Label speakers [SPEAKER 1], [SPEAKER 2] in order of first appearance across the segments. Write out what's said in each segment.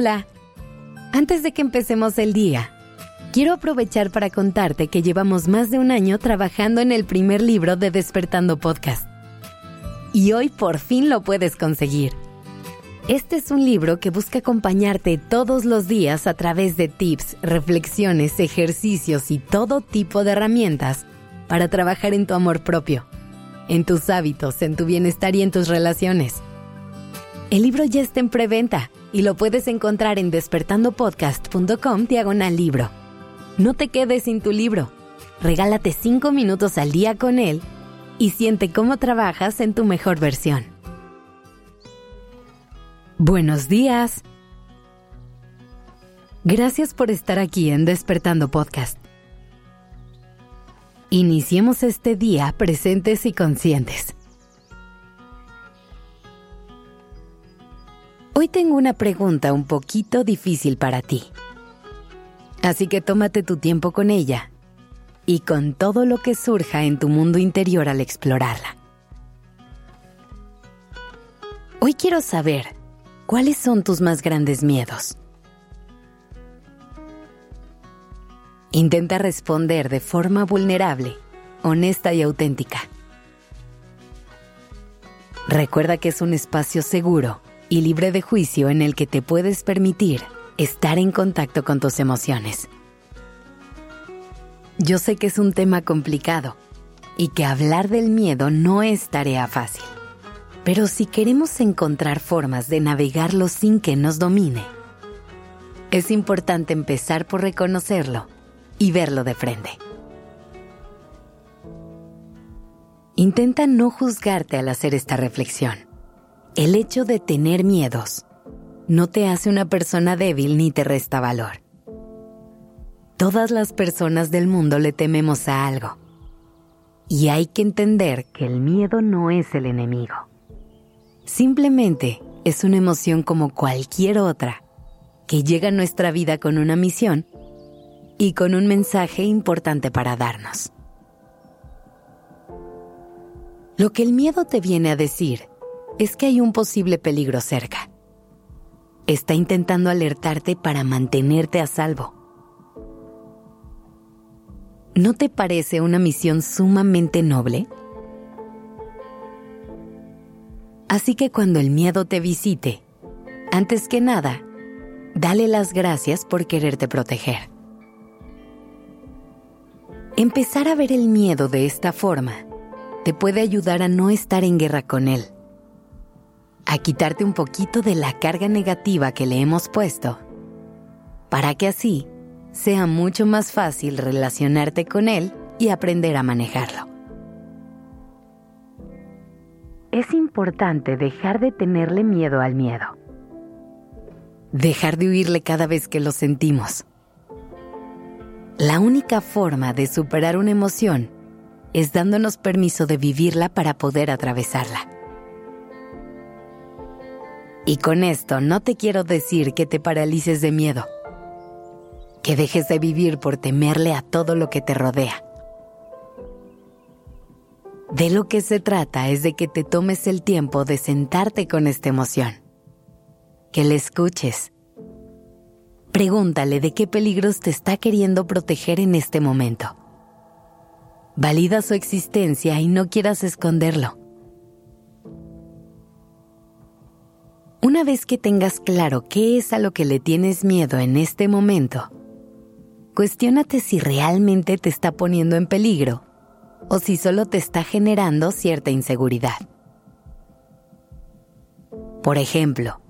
[SPEAKER 1] Hola. Antes de que empecemos el día, quiero aprovechar para contarte que llevamos más de un año trabajando en el primer libro de Despertando Podcast. Y hoy por fin lo puedes conseguir. Este es un libro que busca acompañarte todos los días a través de tips, reflexiones, ejercicios y todo tipo de herramientas para trabajar en tu amor propio, en tus hábitos, en tu bienestar y en tus relaciones. El libro ya está en preventa y lo puedes encontrar en despertandopodcast.com diagonal libro. No te quedes sin tu libro. Regálate 5 minutos al día con él y siente cómo trabajas en tu mejor versión. Buenos días. Gracias por estar aquí en Despertando Podcast. Iniciemos este día presentes y conscientes. Hoy tengo una pregunta un poquito difícil para ti. Así que tómate tu tiempo con ella y con todo lo que surja en tu mundo interior al explorarla. Hoy quiero saber ¿Cuáles son tus más grandes miedos? Intenta responder de forma vulnerable, honesta y auténtica. Recuerda que es un espacio seguro y libre de juicio en el que te puedes permitir estar en contacto con tus emociones. Yo sé que es un tema complicado y que hablar del miedo no es tarea fácil. Pero si queremos encontrar formas de navegarlo sin que nos domine, es importante empezar por reconocerlo y verlo de frente. Intenta no juzgarte al hacer esta reflexión. El hecho de tener miedos no te hace una persona débil ni te resta valor. Todas las personas del mundo le tememos a algo. Y hay que entender que el miedo no es el enemigo. Simplemente es una emoción como cualquier otra, que llega a nuestra vida con una misión y con un mensaje importante para darnos. Lo que el miedo te viene a decir es que hay un posible peligro cerca. Está intentando alertarte para mantenerte a salvo. ¿No te parece una misión sumamente noble? Así que cuando el miedo te visite, antes que nada, dale las gracias por quererte proteger. Empezar a ver el miedo de esta forma te puede ayudar a no estar en guerra con él, a quitarte un poquito de la carga negativa que le hemos puesto, para que así sea mucho más fácil relacionarte con él y aprender a manejarlo es importante dejar de tenerle miedo al miedo. Dejar de huirle cada vez que lo sentimos. La única forma de superar una emoción es dándonos permiso de vivirla para poder atravesarla. Y con esto no te quiero decir que te paralices de miedo, que dejes de vivir por temerle a todo lo que te rodea. De lo que se trata es de que te tomes el tiempo de sentarte con esta emoción, que le escuches. Pregúntale de qué peligros te está queriendo proteger en este momento. Valida su existencia y no quieras esconderlo. Una vez que tengas claro qué es a lo que le tienes miedo en este momento, cuestiónate si realmente te está poniendo en peligro o si solo te está generando cierta inseguridad. Por ejemplo,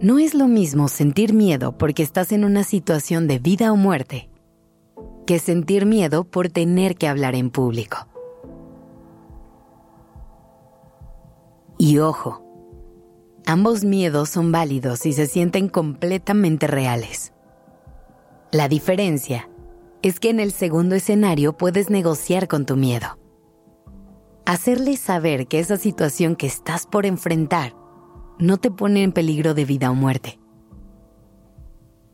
[SPEAKER 1] no es lo mismo sentir miedo porque estás en una situación de vida o muerte que sentir miedo por tener que hablar en público. Y ojo, ambos miedos son válidos y se sienten completamente reales. La diferencia es que en el segundo escenario puedes negociar con tu miedo. Hacerle saber que esa situación que estás por enfrentar no te pone en peligro de vida o muerte.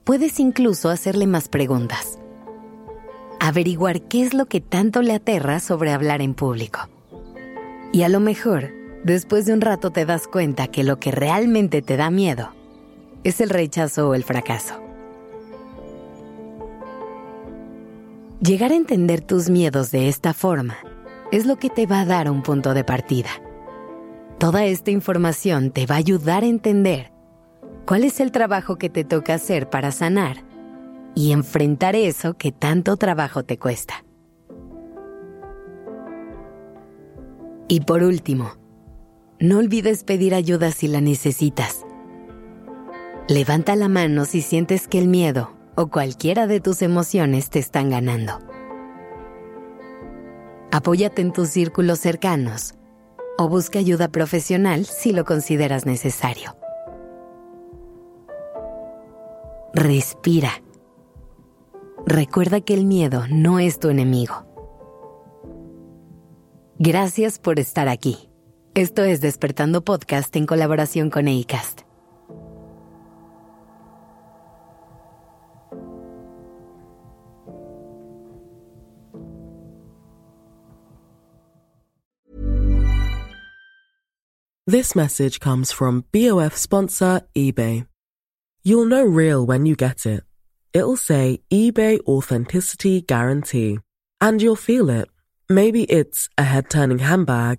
[SPEAKER 1] Puedes incluso hacerle más preguntas. Averiguar qué es lo que tanto le aterra sobre hablar en público. Y a lo mejor, después de un rato te das cuenta que lo que realmente te da miedo es el rechazo o el fracaso. Llegar a entender tus miedos de esta forma es lo que te va a dar un punto de partida. Toda esta información te va a ayudar a entender cuál es el trabajo que te toca hacer para sanar y enfrentar eso que tanto trabajo te cuesta. Y por último, no olvides pedir ayuda si la necesitas. Levanta la mano si sientes que el miedo o cualquiera de tus emociones te están ganando. Apóyate en tus círculos cercanos o busca ayuda profesional si lo consideras necesario. Respira. Recuerda que el miedo no es tu enemigo. Gracias por estar aquí. Esto es Despertando Podcast en colaboración con ACAST.
[SPEAKER 2] This message comes from BOF sponsor eBay. You'll know real when you get it. It'll say eBay Authenticity Guarantee. And you'll feel it. Maybe it's a head turning handbag,